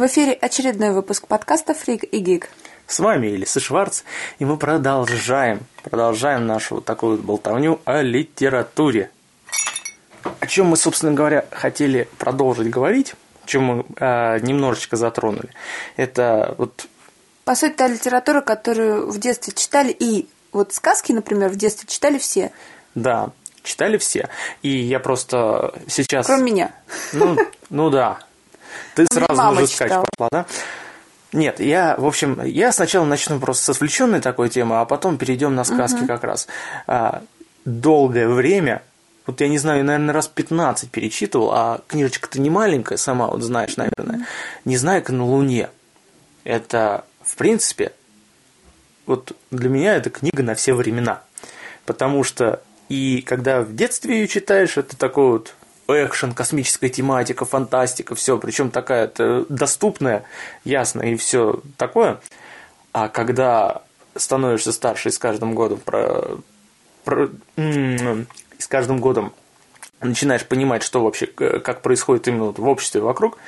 В эфире очередной выпуск подкаста «Фрик и Гик». С вами Элиса Шварц, и мы продолжаем, продолжаем нашу вот такую вот болтовню о литературе. О чем мы, собственно говоря, хотели продолжить говорить, чем мы э, немножечко затронули, это вот... По сути, та литература, которую в детстве читали, и вот сказки, например, в детстве читали все. Да, читали все. И я просто сейчас... Кроме меня. Ну, ну да. Ты сразу мама уже скач пошла, да? Нет, я, в общем, я сначала начну просто с отвлеченной такой темы, а потом перейдем на сказки как раз. А, долгое время, вот я не знаю, я, наверное, раз 15 перечитывал, а книжечка-то не маленькая, сама вот знаешь, наверное. «Незнайка на Луне». Это, в принципе, вот для меня это книга на все времена. Потому что и когда в детстве ее читаешь, это такой вот экшен, космическая тематика, фантастика, все, причем такая -то доступная, ясно, и все такое. А когда становишься старше и с каждым годом про, про- и с каждым годом начинаешь понимать, что вообще, к- как происходит именно вот в обществе вокруг,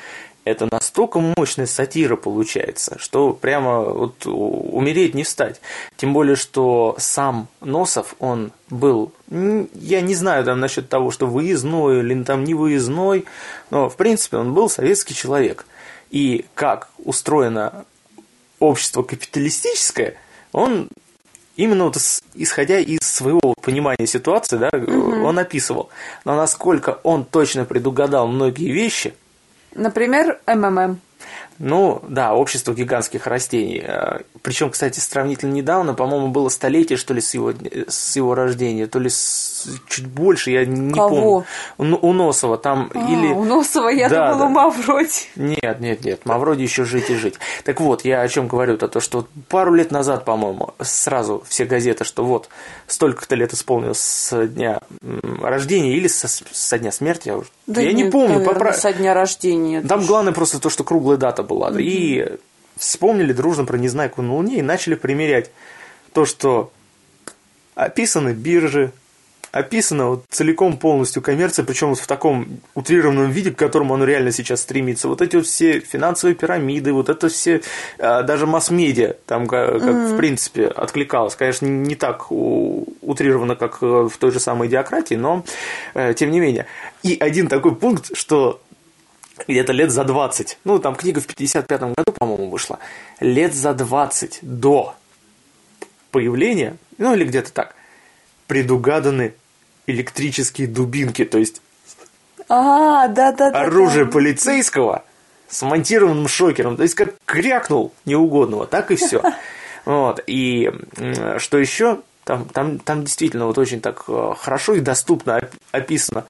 это настолько мощная сатира получается, что прямо вот умереть не встать. Тем более, что сам Носов, он был, я не знаю там насчет того, что выездной или там не выездной, но в принципе он был советский человек. И как устроено общество капиталистическое, он именно вот ис- исходя из своего понимания ситуации, да, он описывал. Но насколько он точно предугадал многие вещи, Например, МММ. ну, да, общество гигантских растений. Причем, кстати, сравнительно недавно, по-моему, было столетие, что ли, с его, с его рождения, то ли с- чуть больше, я не Кого? помню. У, у Носова там А, или... у Носова, я Да, думала, да. Мавроди. Нет, нет, нет, Мавроди еще жить и жить. Так вот, я о чем говорю-то, то, что пару лет назад, по-моему, сразу все газеты, что вот столько-то лет исполнилось со дня рождения или со, со дня смерти, я, уже, я не нет, помню, наверное, попра- со дня рождения. там главное просто то, что круглая дата была. И вспомнили дружно про Незнайку на Луне и начали примерять то, что описаны биржи, описана вот целиком полностью коммерция, причем вот в таком утрированном виде, к которому он реально сейчас стремится. Вот эти вот все финансовые пирамиды, вот это все, а, даже масс-медиа, там как, как, в принципе откликалось. Конечно, не так утрированно, как э, в той же самой идиократии, но э, тем не менее. И один такой пункт, что где-то лет за 20, ну, там книга в 55 году, по-моему, вышла, лет за 20 до появления, ну, или где-то так, предугаданы электрические дубинки, то есть А, да-да-да. оружие полицейского с монтированным шокером, то есть как крякнул неугодного, так и все. Вот, и что еще, там, там, там действительно вот очень так э, хорошо и доступно оп- описано,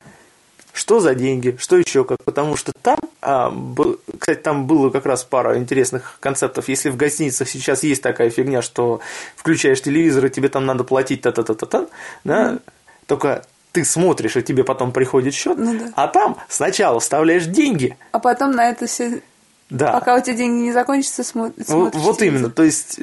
что за деньги, что еще как, потому что там, а, был- кстати, там было как раз пара интересных концептов. Если в гостиницах сейчас есть такая фигня, что включаешь телевизор, и тебе там надо платить та-та-та-та-та, да, только ты смотришь, и тебе потом приходит счет, Ну да. а там сначала вставляешь деньги, А потом на это все... да. Пока у тебя деньги не закончатся, смо- Вот, смотришь вот телевизор. именно, то есть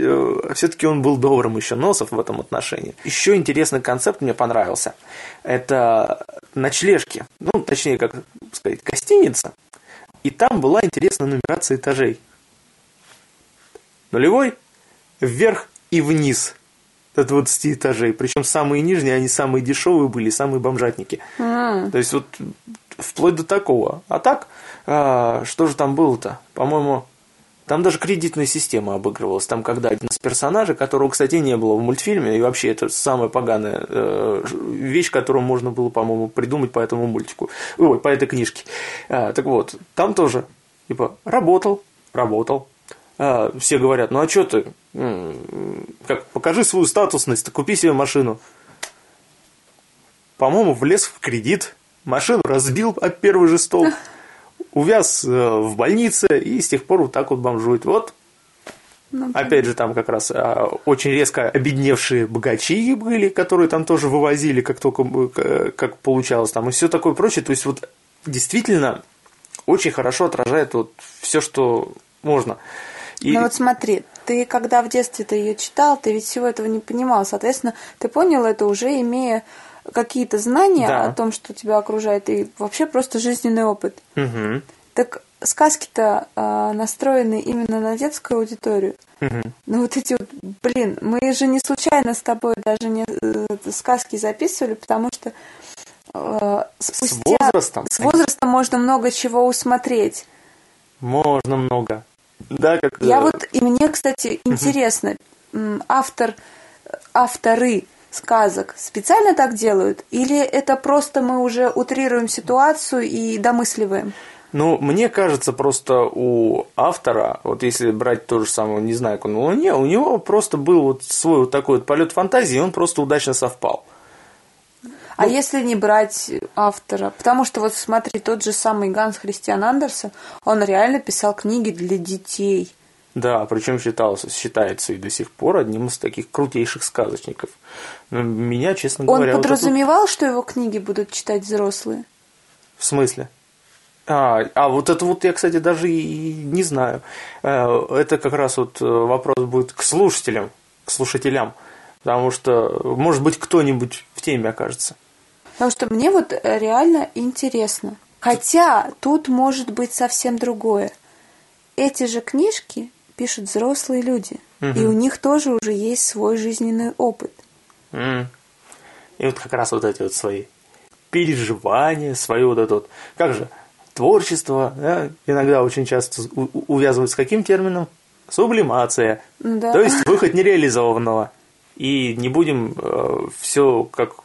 все-таки он был добрым еще Носов в этом отношении. Еще интересный концепт мне понравился. Это ночлежки, ну, точнее, как сказать, гостиница. И там была интересная нумерация этажей. Нулевой, вверх и вниз до 20 этажей. Причем самые нижние, они самые дешевые были, самые бомжатники. М. То есть вот вплоть до такого. А так, а, что же там было-то? По-моему, там даже кредитная система обыгрывалась. Там, когда один из персонажей, которого, кстати, не было в мультфильме, и вообще это самая поганая э, вещь, которую можно было, по-моему, придумать по этому мультику. Ой, по этой книжке. А, так вот, там тоже, типа, работал, работал. А, все говорят, ну а что ты, как, покажи свою статусность, купи себе машину по-моему, влез в кредит, машину разбил об первый же стол, увяз э, в больнице и с тех пор вот так вот бомжует. Вот, Ну, опять же, там как раз а, очень резко обедневшие богачи были, которые там тоже вывозили, как только э, как получалось там, и все такое прочее. То есть, вот действительно очень хорошо отражает вот все, что можно. И- Ну вот смотри, ты когда в детстве ты ее читал, ты ведь всего этого не понимал. Соответственно, ты понял это уже имея какие-то знания Да. о том, что тебя окружает, и вообще просто жизненный опыт. Мгм. Так сказки-то а, настроены именно на детскую аудиторию. Мгм. Ну вот эти вот, блин, мы же не случайно с тобой даже не э, сказки записывали, потому что э, спустя... возрастом? С возрастом можно много чего усмотреть. Можно много. Да, как... Я э, вот, и мне, кстати, интересно, автор, авторы сказок специально так делают? Или это просто мы уже утрируем ситуацию и домысливаем? Ну, мне кажется, просто у автора, вот если брать то же самое, не он на Луне, у него просто был вот свой вот такой вот полет фантазии, и он просто удачно совпал. А если не брать автора? Потому что вот смотри, тот же самый Ганс Христиан Андерсен, он реально писал книги для детей. Да, причем считался, считается и до сих пор одним из таких крутейших сказочников. Но меня, честно Он говоря, вот это вот- подразумевал, что его книги будут читать взрослые? В смысле? А, а вот это вот я, кстати, даже и не знаю. Э, Это как раз вот э, вопрос будет к слушателям, к слушателям. Потому что, может быть, кто-нибудь в теме окажется. Потому что мне вот э, реально интересно. Хотя тут может быть совсем другое. Эти же книжки пишут взрослые люди. И у них тоже уже есть свой жизненный опыт. М. И вот как раз вот эти вот свои переживания, свои вот это вот, как же, творчество, да, иногда очень часто увязывают с каким термином? Сублимация. Да. То есть выход нереализованного. И не будем все как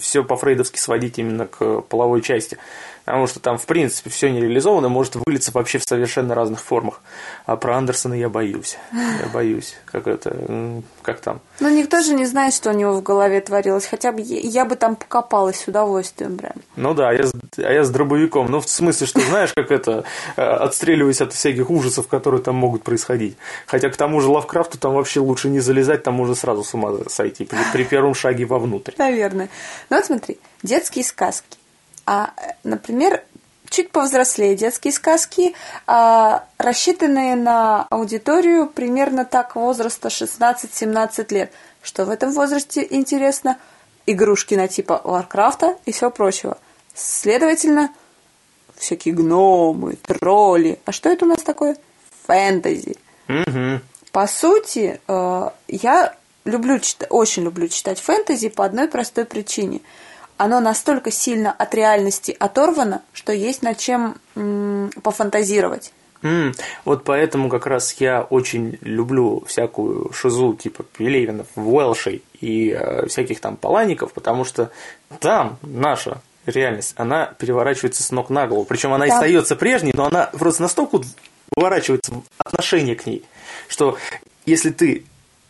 все по-фрейдовски сводить именно к половой части. Потому что там, в принципе, все нереализовано может вылиться вообще в совершенно разных формах. А про Андерсона я боюсь. Я боюсь. Как это, как там. Но никто же не знает, что у него в голове творилось. Хотя бы я, бы там покопалась с удовольствием прям. Ну да, а я, с- а я с дробовиком. Ну, в смысле, что знаешь, как это, э, отстреливаясь от всяких ужасов, которые там могут происходить. Хотя к тому же Лавкрафту там вообще лучше не залезать, там можно сразу с ума сойти при, при первом шаге вовнутрь. Наверное. Ну вот смотри, детские сказки. А, э, например, чуть повзрослее детские сказки, а, рассчитанные на аудиторию примерно так возраста 16-17 лет. Что в этом возрасте интересно? Игрушки на типа Варкрафта и всего прочего. Следовательно, всякие гномы, тролли. А что это у нас такое? Фэнтези. По сути, э, я люблю чит- очень люблю читать фэнтези по одной простой причине. Оно настолько сильно от реальности оторвано, что есть над чем м, пофантазировать. М, Вот поэтому как раз я очень люблю всякую шизу типа Пелевинов, Уэлшей и э, всяких там Палаников, потому что там наша реальность, она переворачивается с ног на голову. Причем она Там- остается прежней, но она просто настолько в отношение к ней, что если ты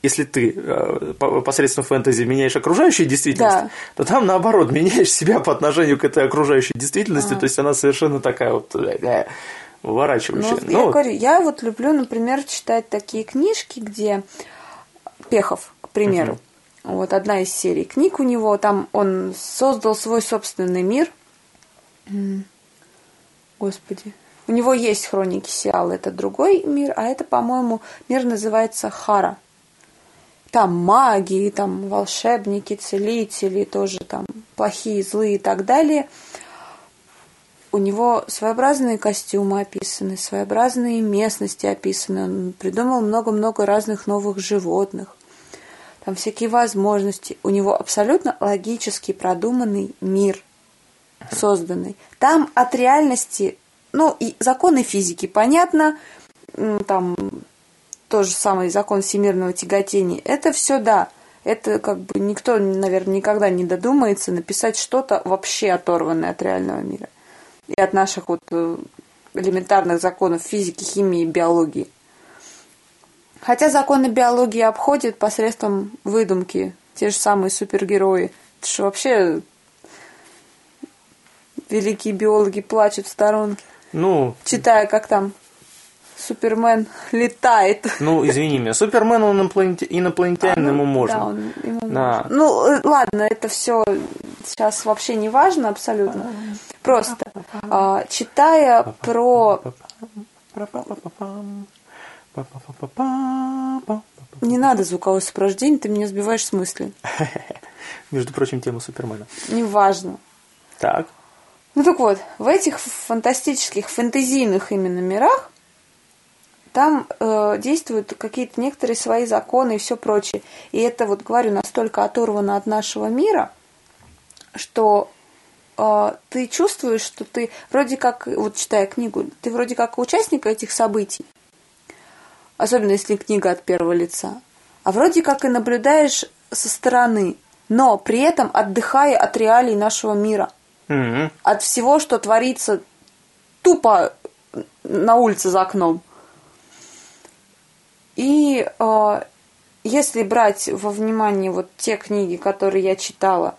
если ты э, по- посредством фэнтези меняешь окружающую действительность, Да. то там наоборот меняешь себя по отношению к этой окружающей действительности, то есть она совершенно такая вот э, Ну, выворачивающая. вот я говорю, я вот люблю, например, читать такие книжки, где Пехов, к примеру. Вот одна из серий книг у него, там он создал свой собственный мир. Господи. У него есть хроники Сиала, это другой мир, а это, по-моему, мир называется Хара. Там маги, там волшебники, целители, тоже там плохие, злые и так далее. У него своеобразные костюмы описаны, своеобразные местности описаны. Он придумал много-много разных новых животных. Там всякие возможности. У него абсолютно логически продуманный мир созданный. Там от реальности, ну, и законы физики, понятно, там тот же самый закон всемирного тяготения. Это все да. Это как бы никто, наверное, никогда не додумается написать что-то вообще оторванное от реального мира. И от наших вот э, элементарных законов физики, химии и биологии. Хотя законы биологии обходят посредством выдумки. Те же самые супергерои. Это же вообще великие биологи плачут в сторонке, Ну, читая, как там Супермен летает. ну, извини меня, Супермен, он инопланете- инопланетянин, ему можно. Да, он- ему Да. можно. Ну, э, ладно, это все сейчас вообще не важно абсолютно. Просто а, читая про... Не надо звуковое сопровождение, ты меня сбиваешь с мысли. Между прочим, тема Супермена. Неважно. Так. Ну так вот, в этих фантастических, фэнтезийных именно мирах там э, действуют какие-то некоторые свои законы и все прочее. И это, вот говорю, настолько оторвано от нашего мира, что э, ты чувствуешь, что ты вроде как, вот читая книгу, ты вроде как участник этих событий, особенно если книга от первого лица, а вроде как и наблюдаешь со стороны, но при этом отдыхая от реалий нашего мира, Мгм. от всего, что творится тупо на улице за окном. И э, если брать во внимание вот те книги, которые я читала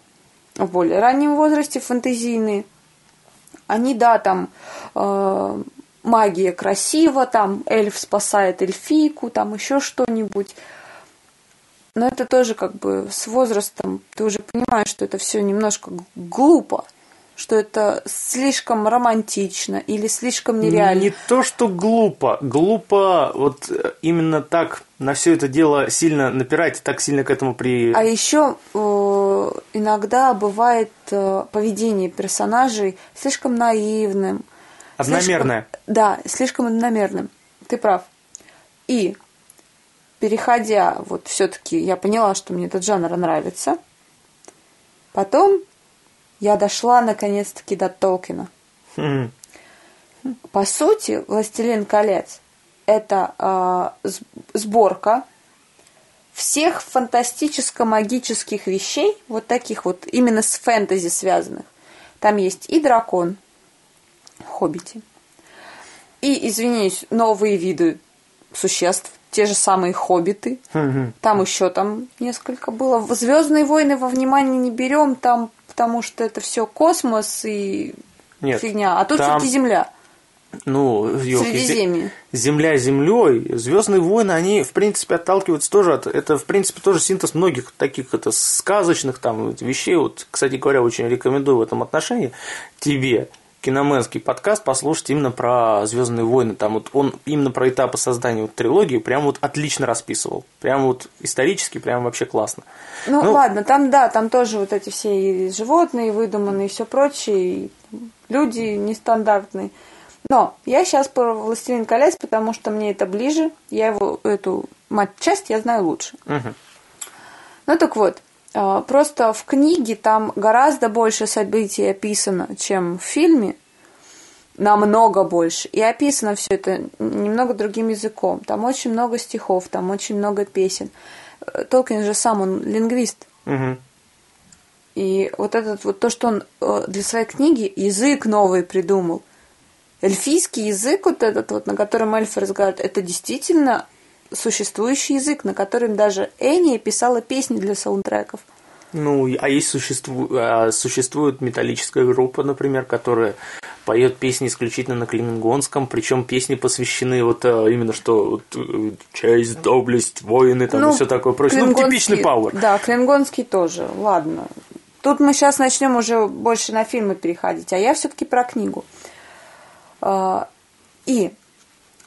в более раннем возрасте, фэнтезийные, они, да, там э, магия красива, там эльф спасает эльфийку, там еще что-нибудь. Но это тоже как бы с возрастом ты уже понимаешь, что это все немножко глупо, что это слишком романтично или слишком нереально. Не то, что глупо. Глупо вот э, именно так на все это дело сильно напирать, так сильно к этому при... А еще э, иногда бывает э, поведение персонажей слишком наивным. Одномерное. слишком- да, слишком одномерным. Ты прав. И переходя, вот все-таки я поняла, что мне этот жанр нравится. Потом я дошла наконец-таки до Толкина. Мгм. По сути, «Властелин колец» — это э, сборка всех фантастическо-магических вещей, вот таких вот, именно с фэнтези связанных. Там есть и дракон, хоббити, и, извиняюсь, новые виды существ, те же самые хоббиты. Там еще там несколько было. Звездные войны во внимание не берем, там, потому что это все космос и Нет, фигня. А тут там- все-таки Земля. Ну, Средиземье. Земля землей, Звездные войны, они, в принципе, отталкиваются тоже от... Это, в принципе, тоже синтез многих таких это сказочных там вещей. Вот, кстати говоря, очень рекомендую в этом отношении тебе киноменский подкаст послушать именно про Звездные войны. Там вот он именно про этапы создания вот трилогии прям вот отлично расписывал. Прям вот исторически, прям вообще классно. Ну, Ну, ладно, там да, там тоже вот эти все и животные выдуманные и все прочее, и люди нестандартные. Но я сейчас про «Властелин колец», потому что мне это ближе, я его, эту мать-часть я знаю лучше. Мгм. Ну так вот, просто в книге там гораздо больше событий описано, чем в фильме. Намного больше. И описано все это немного другим языком. Там очень много стихов, там очень много песен. Э, Толкин же сам, он лингвист. Мгм. И вот этот вот то, что он э, для своей книги язык новый придумал. Эльфийский язык вот этот вот, на котором эльфы разговаривают, это действительно существующий язык, на котором даже Эния писала песни для саундтреков. Ну, а есть существу... а, существует металлическая группа, например, которая поет песни исключительно на клингонском, причем песни посвящены вот а, именно что вот, э, честь, доблесть, воины, там и все такое прочее. Ну, типичный пауэр. Да, клингонский тоже. Ладно. Тут мы сейчас начнем уже больше на фильмы переходить, а я все-таки про книгу. А, И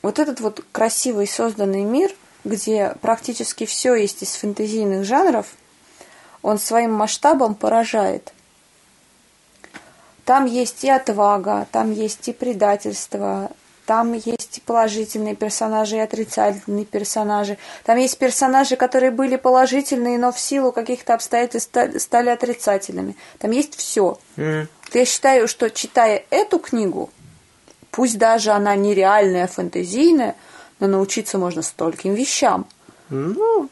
вот этот вот красивый созданный мир, где практически все есть из фэнтезийных жанров, он своим масштабом поражает. Там есть и отвага, там есть и предательство, там есть и положительные персонажи, и отрицательные персонажи. Там есть персонажи, которые были положительные, но в силу каких-то обстоятельств ста- стали отрицательными. Там есть все. М. Я считаю, что читая эту книгу, пусть даже она нереальная, фэнтезийная, но научиться можно стольким вещам. Ну,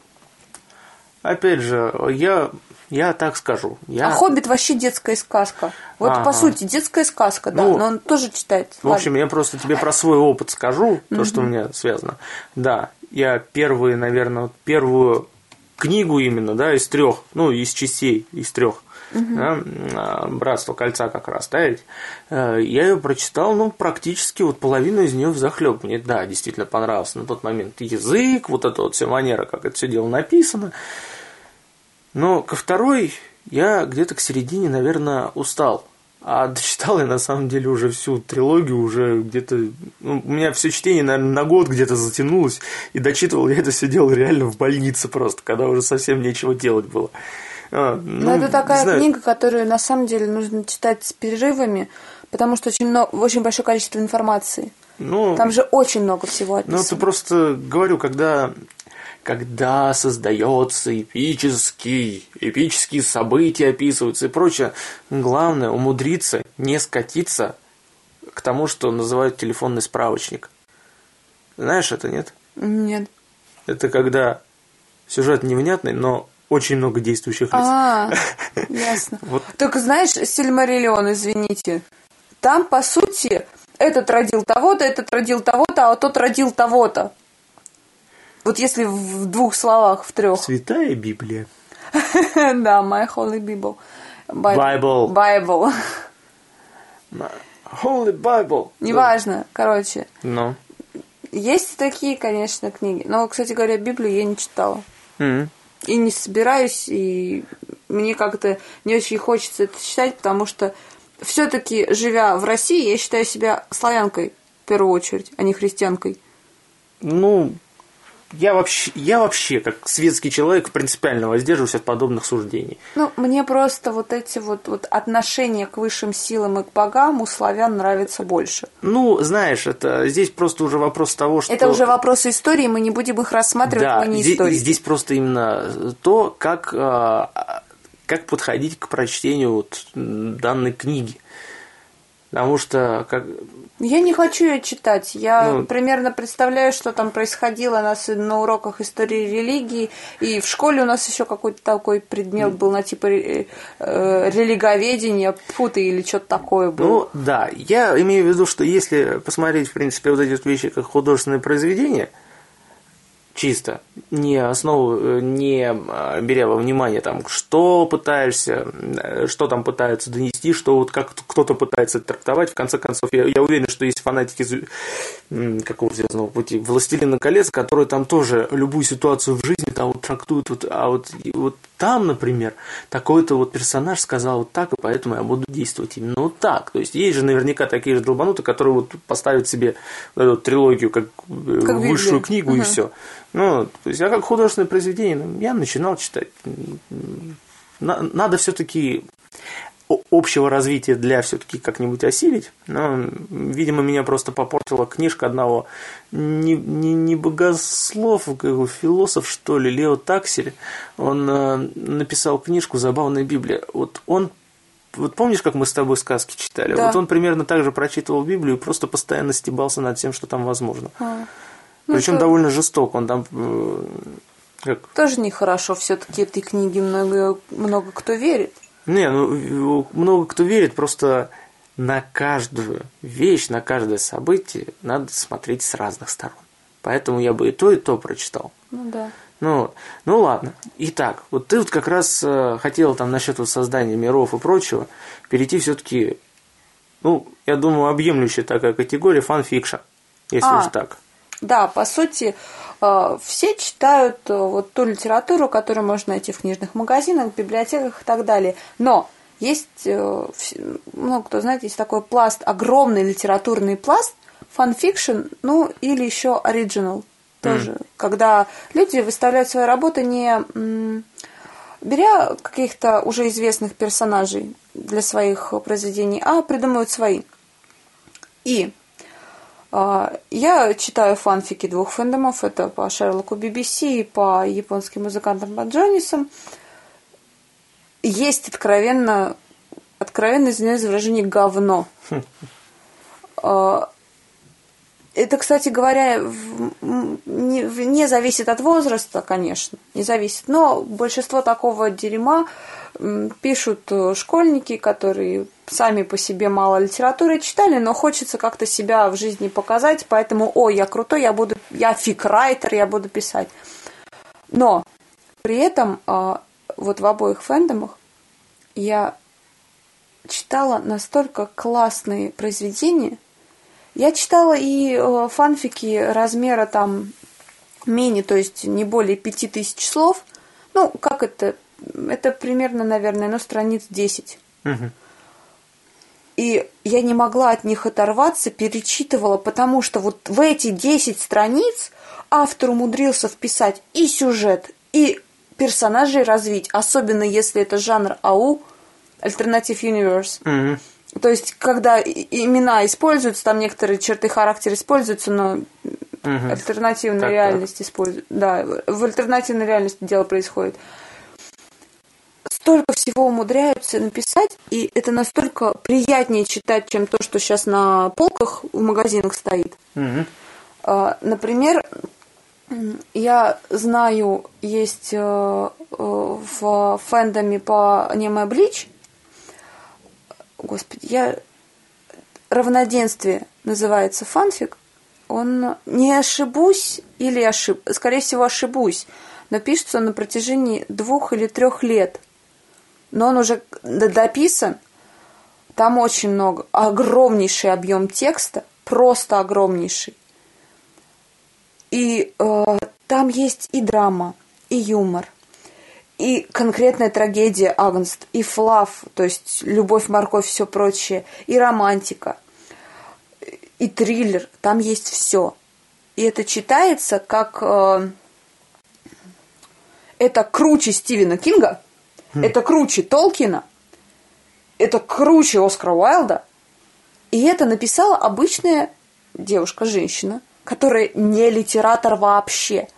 опять же, я, я так скажу. Я... А «Хоббит» вообще детская сказка. Вот, Ага. по сути, детская сказка, да, Ну, но он тоже читает. В общем, я просто тебе про свой опыт скажу, то, что у меня связано. Да, я первые, наверное, первую книгу именно, да, из трех, ну, из частей, из трех, да, а, «Братство кольца» как раз, да, ведь, э, я ее прочитал, ну, практически вот половину из нее взахлеб. Мне, да, действительно понравился на тот момент язык, вот эта вот вся манера, как это все дело написано. Но ко второй я где-то к середине, наверное, устал. А дочитал я на самом деле уже всю трилогию, уже где-то... ну, у меня все чтение, наверное, на год где-то затянулось. И дочитывал я это все дело реально в больнице просто, когда уже совсем нечего делать было. А, Но ну, это такая знаю. книга, которую на самом деле нужно читать с перерывами, Потому что очень, много, очень большое количество информации. Ну, Там же очень много всего описано. Ну, ты просто говорю, когда, когда создается эпический, эпические события описываются и прочее, главное умудриться не скатиться к тому, что называют телефонный справочник. Знаешь это, нет? Нет. Это когда сюжет невнятный, но очень много действующих лиц. А, ясно. Вот. Только знаешь, Сильмариллион, извините, там, по сути, этот родил того-то, этот родил того-то, а тот родил того-то. Вот если в двух словах, в трех. Святая Библия. Да, My Holy Bible. Bible. Bible. Holy Bible. Неважно, короче. Ну. Есть такие, конечно, книги. Но, кстати говоря, Библию я не читала. Мгм. И не собираюсь, и мне как-то не очень хочется это читать, потому что все-таки, живя в России, я считаю себя славянкой в первую очередь, а не христианкой. Ну, я вообще, я вообще, как светский человек, принципиально воздерживаюсь от подобных суждений. Ну, мне просто вот эти вот, вот отношения к высшим силам и к богам у славян нравятся больше. Ну, знаешь, это здесь просто уже вопрос того, что... Это уже вопросы истории, мы не будем их рассматривать, Да, мы не здесь, историки. здесь просто именно то, как, а, как подходить к прочтению вот данной книги. Потому что, как, Я не хочу ее читать. Я Ну. примерно представляю, что там происходило у нас на уроках истории религии. И в школе у нас еще какой-то такой предмет был на типа э, э, религоведения, футы или что-то такое было. Ну, да, я имею в виду, что если посмотреть, в принципе, вот эти вот вещи как художественные произведения, чисто, не основу, э, не а, беря во внимание там, что пытаешься, э, что там пытаются донести, что вот как кто-то пытается это трактовать, в конце концов, я, я уверен, что есть фанатики какого звездного пути, Властелина колец, которые там тоже любую ситуацию в жизни там вот трактуют, вот, а вот, и вот там, например, такой-то вот персонаж сказал вот так, и поэтому я буду действовать именно вот так. То есть есть же наверняка такие же долбануты, которые вот поставят себе эту трилогию как, э, Как высшую Библию. книгу и Ага. все. Ну, то есть я как художественное произведение, ну, я начинал читать. На- надо все-таки общего развития для все-таки как-нибудь осилить. Но, видимо, меня просто попортила книжка одного не, не, не богослов, как философ, что ли, Лео Таксель. Он э, написал книжку «Забавная Библия». Вот он вот помнишь, как мы с тобой сказки читали? Да. Вот он примерно так же прочитывал Библию и просто постоянно стебался над тем, что там возможно. А. Ну, Причем это довольно жестоко. Он там э, как Тоже нехорошо. Все-таки этой книге много, много кто верит. Не, ну много кто верит, просто на каждую вещь, на каждое событие надо смотреть с разных сторон. Поэтому я бы и то, и то прочитал. Ну да. Ну, ну ладно. Итак, вот ты вот как раз э, хотел там насчет вот создания миров и прочего перейти все-таки, ну, я думаю, объемлющая такая категория фанфикшн, если А. уж так. Да, по сути, все читают э, вот ту литературу, которую можно найти в книжных магазинах, библиотеках и так далее. Но есть, э, много кто знает, есть такой пласт, огромный литературный пласт, фанфикшн, ну или еще оригинал тоже, когда люди выставляют свои работы не беря каких-то уже известных персонажей для своих произведений, а придумывают свои. И Я читаю фанфики двух фэндомов. Это по Шерлоку BBC и по японским музыкантам по Джоннисам. Есть откровенно, откровенно, извиняюсь за выражение, говно. А, Это, кстати говоря, не, не зависит от возраста, конечно, не зависит. Но большинство такого дерьма пишут э, школьники, которые сами по себе мало литературы читали, но хочется как-то себя в жизни показать, поэтому, о, я крутой, я буду, я фикрайтер, я буду писать. Но при этом а, вот в обоих фэндомах я читала настолько классные произведения. Я читала и э, фанфики размера там мини, то есть не более пяти тысяч слов. Ну, как это? Это примерно, наверное, ну, страниц 10. Мгм. И я не могла от них оторваться, перечитывала, потому что вот в эти 10 страниц автор умудрился вписать и сюжет, и персонажей развить, особенно если это жанр АУ, Alternative Universe. Мгм. То есть, когда имена используются, там некоторые черты характера используются, но угу. альтернативная так, реальность используется. Да, в альтернативной реальности дело происходит. Столько всего умудряются написать, и это настолько приятнее читать, чем то, что сейчас на полках в магазинах стоит. Угу. Например, я знаю, есть э, э, в фэндоме по Немая Блич, господи, я равноденствие называется фанфик. Он не ошибусь или ошиб, скорее всего ошибусь, но пишется он на протяжении двух или трех лет. Но он уже дописан, там очень много, огромнейший объем текста, просто огромнейший. И э, там есть и драма, и юмор, и конкретная трагедия Агнст, и флав, то есть любовь, морковь, все прочее, и романтика, и триллер, там есть все. И это читается как... Э, это круче Стивена Кинга. Это круче Толкина, это круче Оскара Уайлда, и это написала обычная девушка-женщина, которая не литератор вообще –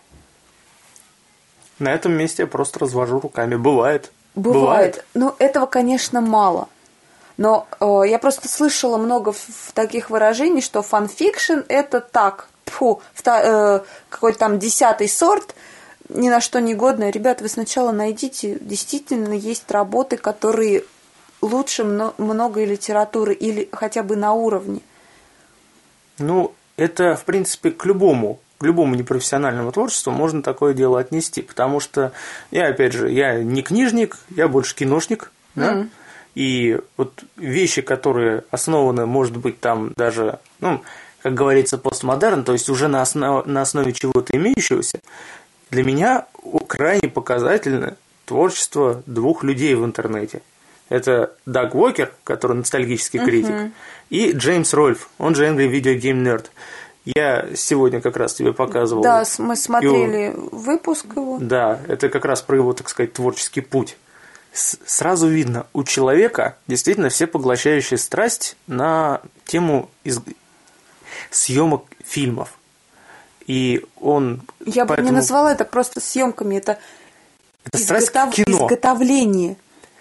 на этом месте я просто развожу руками. Бывает. Бывает. Бывает. Ну, этого, конечно, мало. Но э, я просто слышала много в, таких выражений, что фанфикшн это так, фу, э, какой-то там десятый сорт, ни на что не годное. Ребят, вы сначала найдите, действительно есть работы, которые лучше мно, многой литературы или хотя бы на уровне. Ну, это, в принципе, к любому к любому непрофессиональному творчеству можно такое дело отнести, потому что я, опять же, я не книжник, я больше киношник, да, mm. и вот вещи, которые основаны, может быть, там даже, ну, как говорится, постмодерн, то есть уже на, основ, на основе чего-то имеющегося, для меня крайне показательно творчество двух людей в интернете. Это Даг Уокер, который ностальгический критик, uh-huh. и Джеймс Рольф, он же Angry Video Game Nerd. Я сегодня как раз тебе показывал. Да, мы смотрели его... выпуск его. Да, это как раз про его, так сказать, творческий путь. С сразу видно, у человека действительно все поглощающая страсть на тему из... съемок фильмов. И он... Я поэтому... бы не назвала это просто съемками, это, это изготов... кино. изготовление.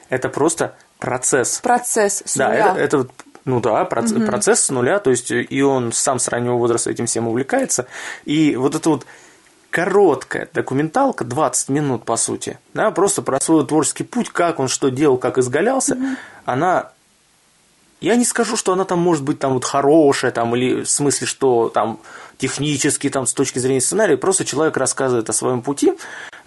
Это просто процесс. Процесс. Да, это, это вот ну да, проц- угу. процесс с нуля, то есть и он сам с раннего возраста этим всем увлекается. И вот это вот короткая документалка, 20 минут по сути, да, просто про свой творческий путь, как он что делал, как изгалялся, угу. она я не скажу, что она там может быть там вот хорошая, там, или в смысле, что там технически, там, с точки зрения сценария, просто человек рассказывает о своем пути,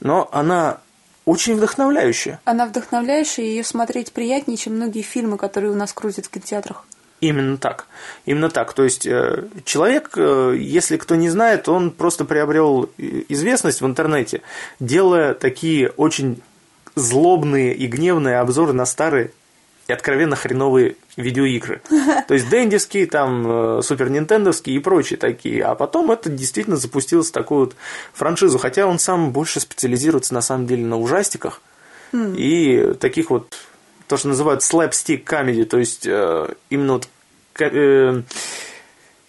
но она очень вдохновляющая. Она вдохновляющая, и ее смотреть приятнее, чем многие фильмы, которые у нас крутят в кинотеатрах. Именно так. Именно так. То есть э, человек, э, если кто не знает, он просто приобрел известность в интернете, делая такие очень злобные и гневные обзоры на старые и откровенно хреновые видеоигры. То есть дендевские, там, э, супер нинтендовские и прочие такие. А потом это действительно запустилось в такую вот франшизу. Хотя он сам больше специализируется на самом деле на ужастиках mm. и таких вот, то, что называют слэпстик комедий, то есть э, именно вот э,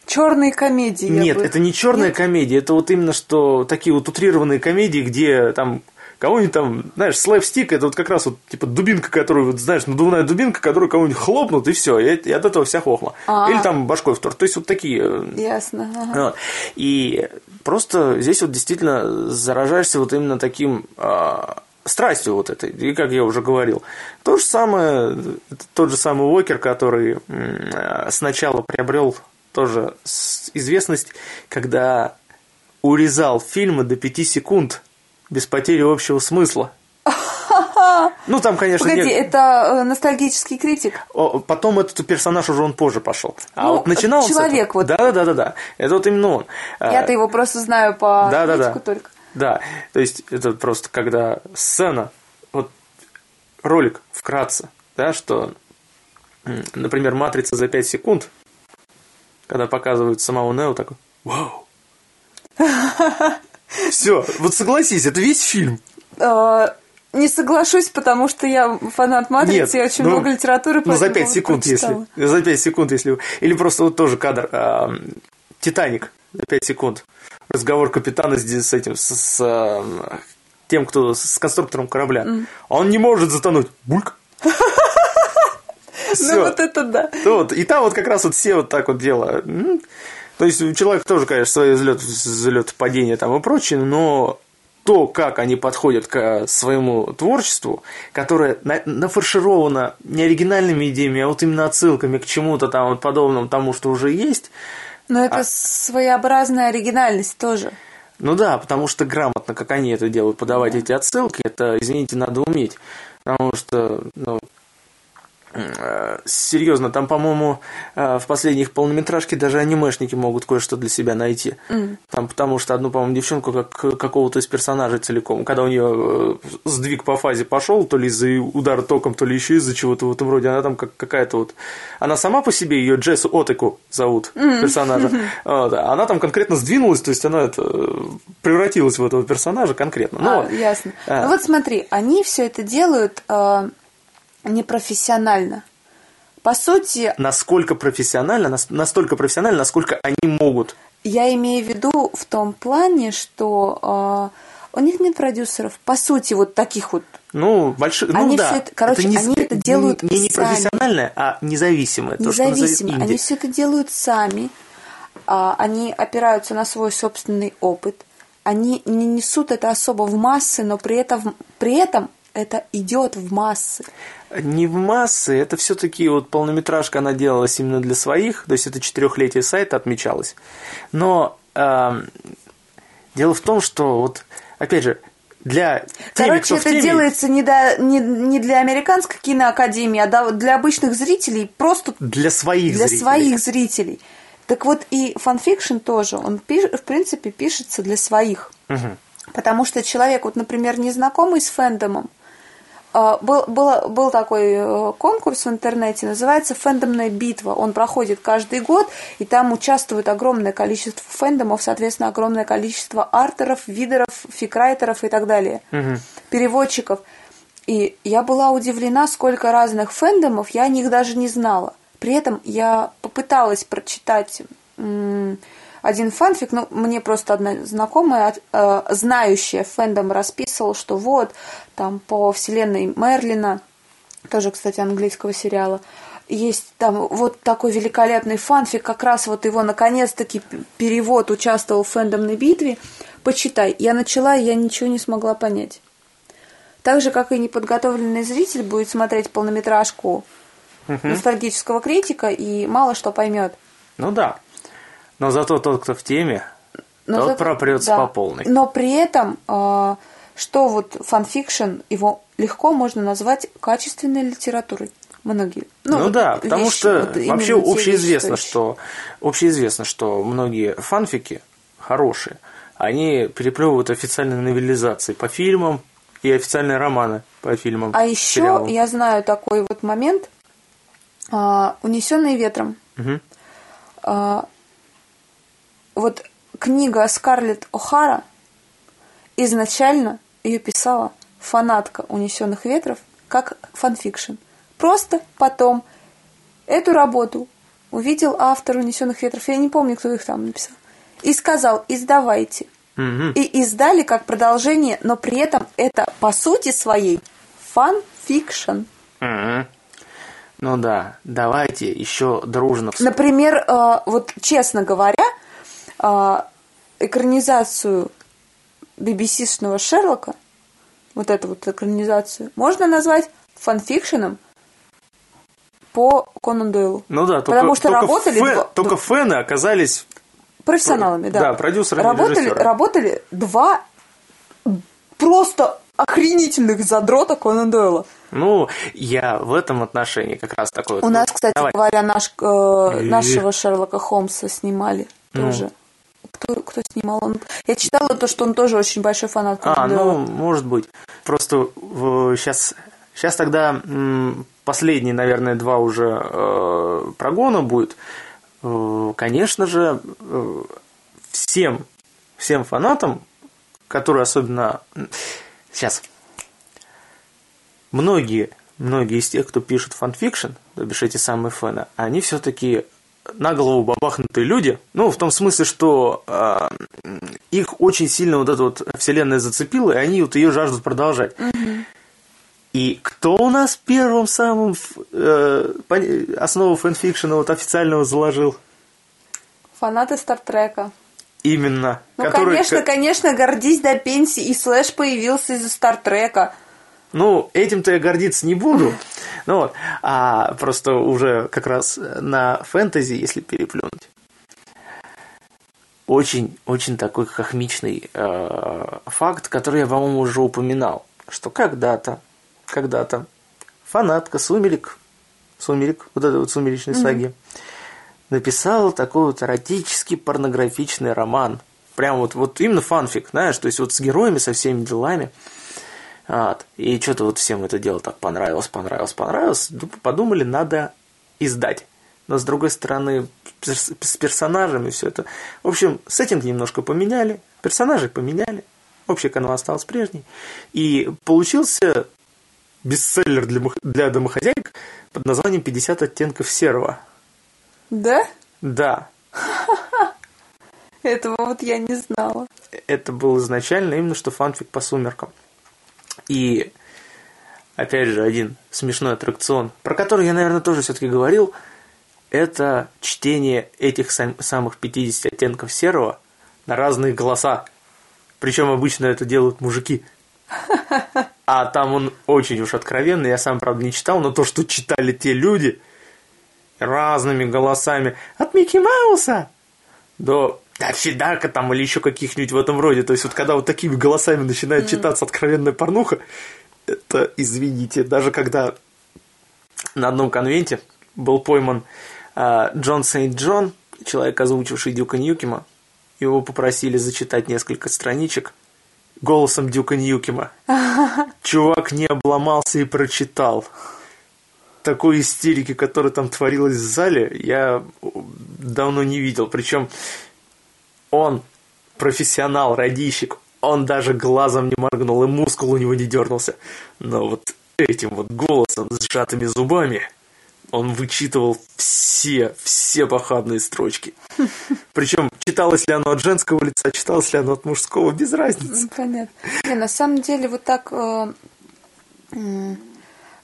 Черные комедии. Нет, бы... это не черная Нет? комедия, это вот именно что такие вот утрированные комедии, где там кого-нибудь там, знаешь, слэпстик, это вот как раз вот типа дубинка, которую, вот, знаешь, надувная дубинка, которую кого-нибудь хлопнут, и все, и, и от этого вся хохма. А-а-а. Или там башкой в торт. То есть вот такие. Э, Ясно. Ага. Вот. И просто здесь вот действительно заражаешься вот именно таким а, страстью вот этой, и как я уже говорил. То же самое, тот же самый Уокер, который сначала приобрел тоже известность, когда урезал фильмы до 5 секунд без потери общего смысла. Ну, там, конечно, Погоди, нет... это э, ностальгический критик. О, потом этот персонаж уже он позже пошел. А ну, вот начинал человек вот. Да, да, да, да, да. Это вот именно он. Я-то его просто знаю по да, да, да. только. Да, то есть это просто когда сцена, вот ролик вкратце, да, что, например, матрица за 5 секунд, когда показывают самого Нео, такой, вау. Все, вот согласись, это весь фильм. А, не соглашусь, потому что я фанат Матрицы, Нет, я очень ну, много литературы Ну, за этому 5 поводу секунд, прочитала. если. За 5 секунд, если. Или просто вот тоже кадр. а, Титаник. За 5 секунд. Разговор капитана с, с этим, с, с, а, тем, кто с конструктором корабля. Он не может затонуть. Бульк. Ну вот это да. И там вот как раз вот все вот так вот делают. То есть у человека тоже, конечно, свои взлет, взлет падения там и прочее, но то, как они подходят к своему творчеству, которое на- нафаршировано не оригинальными идеями, а вот именно отсылками к чему-то там вот подобному тому, что уже есть. Но это А своеобразная оригинальность тоже. Ну да, потому что грамотно, как они это делают, подавать эти отсылки, это, извините, надо уметь. Потому что, ну, серьезно, там, по-моему, э, в последних полнометражке даже анимешники могут кое-что для себя найти. Там, потому что одну, по-моему, девчонку как какого-то из персонажей целиком, когда у нее э, сдвиг по фазе пошел, то ли из-за удара током, то ли еще из-за чего-то в этом роде, она там как какая-то вот... Она сама по себе, ее Джессу Отеку зовут, персонажа. Вот, она там конкретно сдвинулась, то есть она это, э, превратилась в этого персонажа конкретно. Ну, А, ясно. а. Ну вот смотри, они все это делают э, непрофессионально. По сути, насколько профессионально, нас- настолько профессионально, насколько они могут. я имею в виду в том плане, что э, у них нет продюсеров. По сути, вот таких вот. Ну, большие, ну Они да. это- короче, не, они это делают не, не сами. профессиональное, а независимое. Независимо. Они все это делают сами. А, Они опираются на свой собственный опыт. Они не несут это особо в массы, но при этом, при этом это идет в массы. Не в массы, это все-таки вот полнометражка, она делалась именно для своих, то есть это четырехлетие сайта отмечалось. Но эм, дело в том, что вот, опять же, для теми, Короче, в это теме- делается не, до- не, не для американской киноакадемии, а до- для обычных зрителей, просто для своих для зрителей. своих зрителей. Так вот и фанфикшн тоже, он пиш- в принципе пишется для своих. Мгм. Потому что человек, вот, например, незнакомый с фэндомом, был, был, был такой э, конкурс в интернете, называется «Фэндомная битва». Он проходит каждый год, и там участвует огромное количество фэндомов, соответственно, огромное количество артеров, видеров, фикрайтеров и так далее, переводчиков. И я была удивлена, сколько разных фэндомов, я о них даже не знала. При этом я попыталась прочитать один фанфик, ну, мне просто одна знакомая, э, знающая фэндом, расписывала, что вот, там, по вселенной Мерлина, тоже, кстати, английского сериала, есть там вот такой великолепный фанфик, как раз вот его наконец-таки перевод участвовал в фэндомной битве. Почитай. Я начала, и я ничего не смогла понять. Так же, как и неподготовленный зритель будет смотреть полнометражку ностальгического критика и мало что поймет. Ну да. Но зато тот, кто в теме, Но тот зато- пропрется да. по полной. Но при этом, э, что вот фанфикшн, его легко можно назвать качественной литературой. Многие. Ну, вот да, потому вещи, что вот вообще общеизвестно, вещи, что общеизвестно, что многие фанфики хорошие, они переплевывают официальные новелизации по фильмам и официальные романы по фильмам. А еще сериалам. я знаю такой вот момент, а, унесенный ветром. Мгм. Вот книга Скарлетт О'Хара изначально ее писала фанатка унесенных ветров как фанфикшн. Просто потом эту работу увидел автор унесенных ветров, я не помню, кто их там написал, и сказал, издавайте. Мгм. И издали как продолжение, но при этом это по сути своей фанфикшн. Мгм. Ну да, давайте еще дружно Например, э, вот честно говоря, экранизацию BBC-шного Шерлока, вот эту вот экранизацию, можно назвать фанфикшеном по Конан Дойлу. Ну да, только, Потому что только, работали фэ- два- только фэны оказались профессионалами, да. Да, продюсерами, работали, работали два просто охренительных задрота Конан Дойла. Ну, я в этом отношении как раз такой вот- У нас, кстати Давай. говоря, наш, э, нашего Шерлока Холмса снимали Ну. тоже. Кто, кто снимал? Он... Я читала то, что он тоже очень большой фанат А, ну, может быть. Просто сейчас, сейчас тогда последние, наверное, два уже э, прогона будет. Э, конечно же, э, всем, всем фанатам, которые особенно... Сейчас. многие, многие из тех, кто пишет фанфикшн, то бишь эти самые фэны, они все-таки на голову бабахнутые люди, ну, в том смысле, что э, их очень сильно вот эта вот вселенная зацепила, и они вот ее жаждут продолжать. И кто у нас первым самым э, основу фэнфикшена вот официального заложил? Фанаты Стартрека. Именно. Ну, который... конечно, конечно, гордись до пенсии, и Слэш появился из-за Стартрека. Ну, этим-то я гордиться не буду. Ну вот, а просто уже как раз на фэнтези, если переплюнуть. Очень, очень такой хохмичный э, факт, который я, по-моему, уже упоминал, что когда-то, когда-то фанатка Сумерек, Сумерек, вот этой вот сумеречной mm-hmm. саги, написала такой вот эротический порнографичный роман. Прям вот, вот именно фанфик, знаешь, то есть вот с героями, со всеми делами. Вот. И что-то вот всем это дело так понравилось, понравилось, понравилось. Подумали, надо издать. Но с другой стороны, с персонажами все это. В общем, сеттинг немножко поменяли, персонажей поменяли, общий канал остался прежний. И получился бестселлер для, для домохозяек под названием «50 оттенков серого». Да? Да. Этого вот я не знала. Это был изначально именно что фанфик по сумеркам. И опять же, один смешной аттракцион, про который я, наверное, тоже все-таки говорил, это чтение этих сам- самых 50 оттенков серого на разные голоса. Причем обычно это делают мужики. А там он очень уж откровенный, я сам, правда, не читал, но то, что читали те люди разными голосами от Микки Мауса до Даффи там или еще каких-нибудь в этом роде. То есть вот когда вот такими голосами начинает читаться откровенная порнуха, это, извините, даже когда на одном конвенте был пойман э, Джон Сейнт-Джон, человек, озвучивший Дюка Ньюкима, его попросили зачитать несколько страничек голосом Дюка Ньюкима. Чувак не обломался и прочитал. Такой истерики, которая там творилась в зале, я давно не видел. Причем он профессионал, радищик, он даже глазом не моргнул, и мускул у него не дернулся. Но вот этим вот голосом с сжатыми зубами он вычитывал все, все похабные строчки. Причем читалось ли оно от женского лица, читалось ли оно от мужского, без разницы. Понятно. Не, на самом деле вот так, э,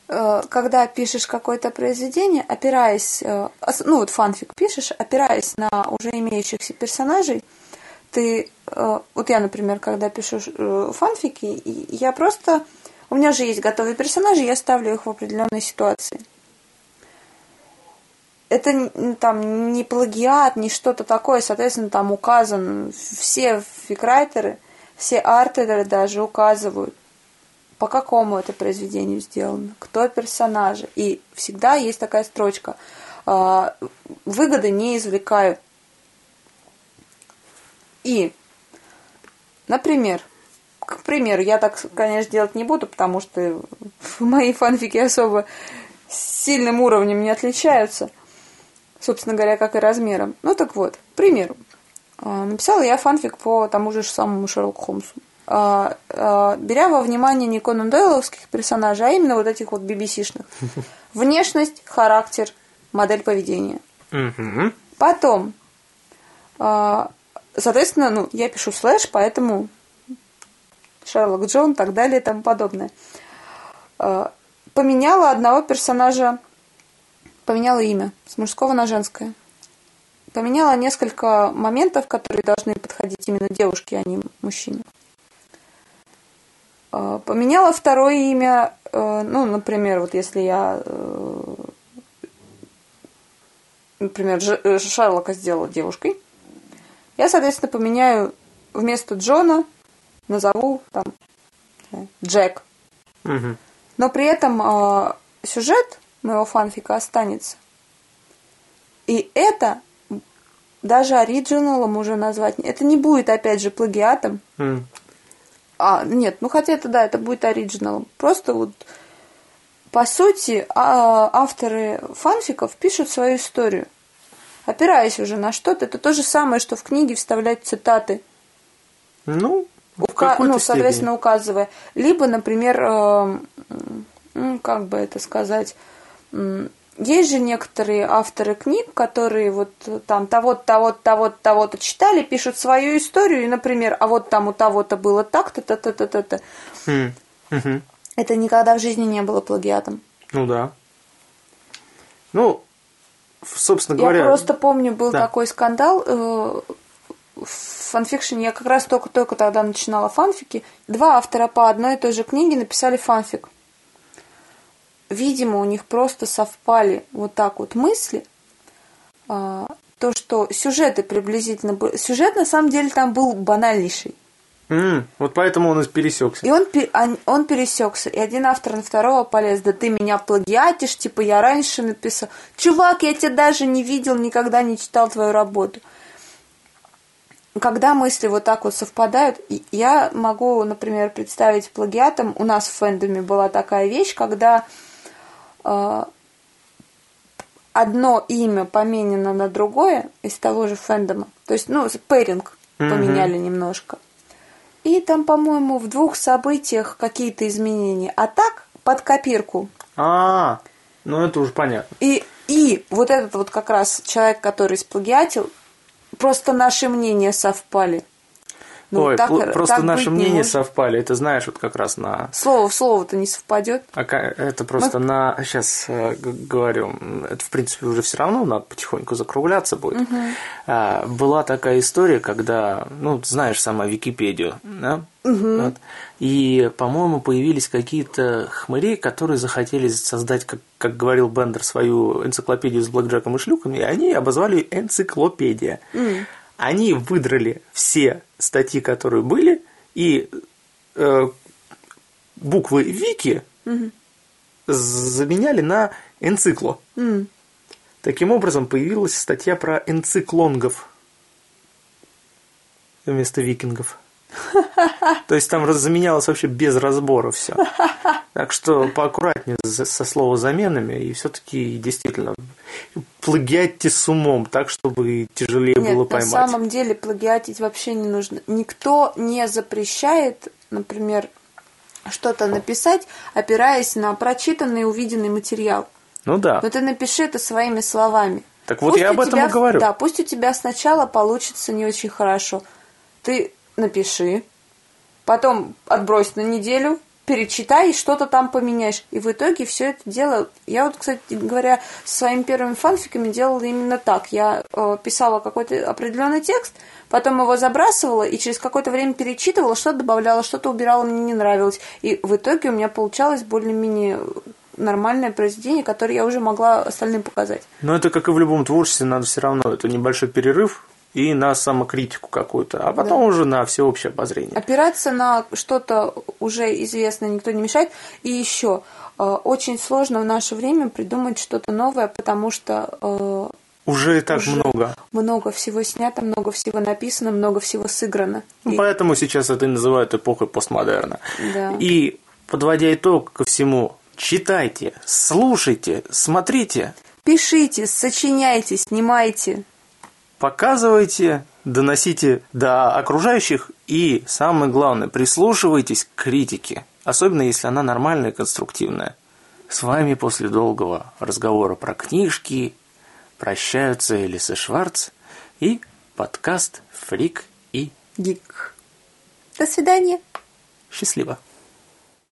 э, когда пишешь какое-то произведение, опираясь, э, ну вот фанфик пишешь, опираясь на уже имеющихся персонажей, ты, э, вот я, например, когда пишу э, фанфики, я просто, у меня же есть готовые персонажи, я ставлю их в определенные ситуации. Это там не плагиат, не что-то такое, соответственно, там указан, все фикрайтеры, все артеры даже указывают, по какому это произведению сделано, кто персонажи. И всегда есть такая строчка. «А, выгоды не извлекаю и, например, к примеру, я так, конечно, делать не буду, потому что мои фанфики особо сильным уровнем не отличаются, собственно говоря, как и размером. Ну так вот, к примеру, а, написала я фанфик по тому же самому Шерлоку Холмсу. А, а, беря во внимание не Конан Дойловских персонажей, а именно вот этих вот BBC-шных. Внешность, характер, модель поведения. Потом Соответственно, ну, я пишу слэш, поэтому Шерлок Джон, так далее и тому подобное. А, поменяла одного персонажа, поменяла имя с мужского на женское. Поменяла несколько моментов, которые должны подходить именно девушке, а не мужчине. А, поменяла второе имя, э, ну, например, вот если я, э, например, э, Шерлока сделала девушкой – я, соответственно, поменяю вместо Джона, назову там Джек. Угу. Но при этом э, сюжет моего фанфика останется. И это даже оригиналом уже назвать. Это не будет, опять же, плагиатом. Mm. А, нет, ну хотя это да, это будет оригиналом. Просто вот по сути а, авторы фанфиков пишут свою историю опираясь уже на что-то, это то же самое, что в книге вставлять цитаты. Ну, Ука- ну, соответственно, степени. указывая. Либо, например, э, как бы это сказать, есть же некоторые авторы книг, которые вот там того-то, того-то, того-то, того-то читали, пишут свою историю, и, например, а вот там у того-то было так-то, то-то, то-то, то Хм. Это никогда в жизни не было плагиатом. Ну да. Ну, собственно говоря... Я просто помню, был да. такой скандал э, в фанфикшене. Я как раз только-только тогда начинала фанфики. Два автора по одной и той же книге написали фанфик видимо, у них просто совпали вот так вот мысли, а, то, что сюжеты приблизительно. Сюжет, на самом деле, там был банальнейший. Mm, вот поэтому он и пересекся. И он, он, пересекся. И один автор на второго полез, да ты меня плагиатишь, типа я раньше написал. Чувак, я тебя даже не видел, никогда не читал твою работу. Когда мысли вот так вот совпадают, я могу, например, представить плагиатом. У нас в фэндоме была такая вещь, когда Э, одно имя поменено на другое из того же фэндома. То есть, ну, пэринг поменяли mm-hmm. немножко. И там, по-моему, в двух событиях какие-то изменения. А так, под копирку. А, ну это уже понятно. И, и вот этот вот как раз человек, который сплагиатил, просто наши мнения совпали. Ну, Ой, так, просто так наши мнения совпали. Это знаешь, вот как раз на... Слово в слово-то не совпадет. А это просто Мы... на... Сейчас э, говорю, это, в принципе, уже все равно надо потихоньку закругляться будет. Угу. А, была такая история, когда, ну, знаешь сама Википедию, да? Угу. Вот. И, по-моему, появились какие-то хмыри, которые захотели создать, как, как говорил Бендер, свою энциклопедию с блэкджеком и шлюками, и они обозвали энциклопедия. Mm они выдрали все статьи, которые были, и э, буквы Вики угу. заменяли на энцикло. Mm. Таким образом, появилась статья про энциклонгов вместо викингов. То есть там заменялось вообще без разбора все. Так что поаккуратнее со словозаменами и все-таки действительно плагиатьте с умом, так, чтобы тяжелее Нет, было поймать. на самом деле плагиатить вообще не нужно. Никто не запрещает, например, что-то написать, опираясь на прочитанный и увиденный материал. Ну да. Но ты напиши это своими словами. Так вот пусть я об этом тебя, и говорю. Да, пусть у тебя сначала получится не очень хорошо. Ты напиши, потом отбрось на неделю, перечитай что-то там поменяешь. И в итоге все это дело... Я вот, кстати говоря, со своими первыми фанфиками делала именно так. Я э, писала какой-то определенный текст, потом его забрасывала и через какое-то время перечитывала, что-то добавляла, что-то убирала, мне не нравилось. И в итоге у меня получалось более-менее нормальное произведение, которое я уже могла остальным показать. Но это как и в любом творчестве, надо все равно это небольшой перерыв, и на самокритику какую-то, а потом да. уже на всеобщее обозрение. Опираться на что-то уже известное никто не мешает. И еще э, очень сложно в наше время придумать что-то новое, потому что э, уже и так уже много. Много всего снято, много всего написано, много всего сыграно. Ну, и... Поэтому сейчас это называют эпохой постмодерна. Да. И подводя итог ко всему, читайте, слушайте, смотрите. Пишите, сочиняйте, снимайте показывайте, доносите до окружающих и, самое главное, прислушивайтесь к критике, особенно если она нормальная и конструктивная. С вами после долгого разговора про книжки прощаются Элиса Шварц и подкаст «Фрик и Гик». До свидания. Счастливо.